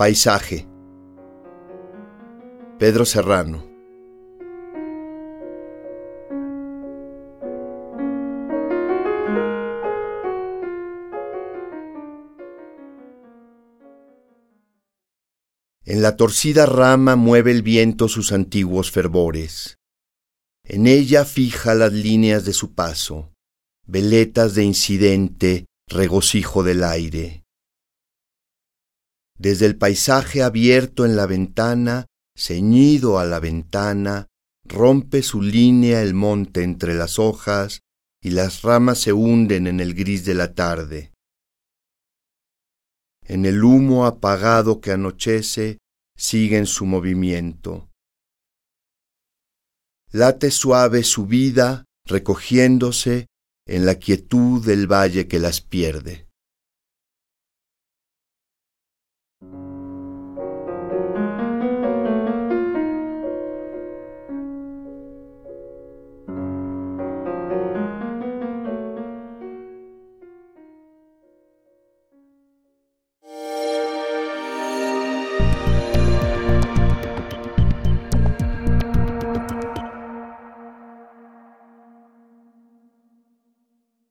Paisaje. Pedro Serrano. En la torcida rama mueve el viento sus antiguos fervores. En ella fija las líneas de su paso, veletas de incidente, regocijo del aire. Desde el paisaje abierto en la ventana, ceñido a la ventana, rompe su línea el monte entre las hojas y las ramas se hunden en el gris de la tarde. En el humo apagado que anochece, siguen su movimiento. Late suave su vida recogiéndose en la quietud del valle que las pierde.